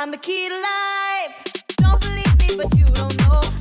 I'm the key to life. Don't believe me, but you don't know.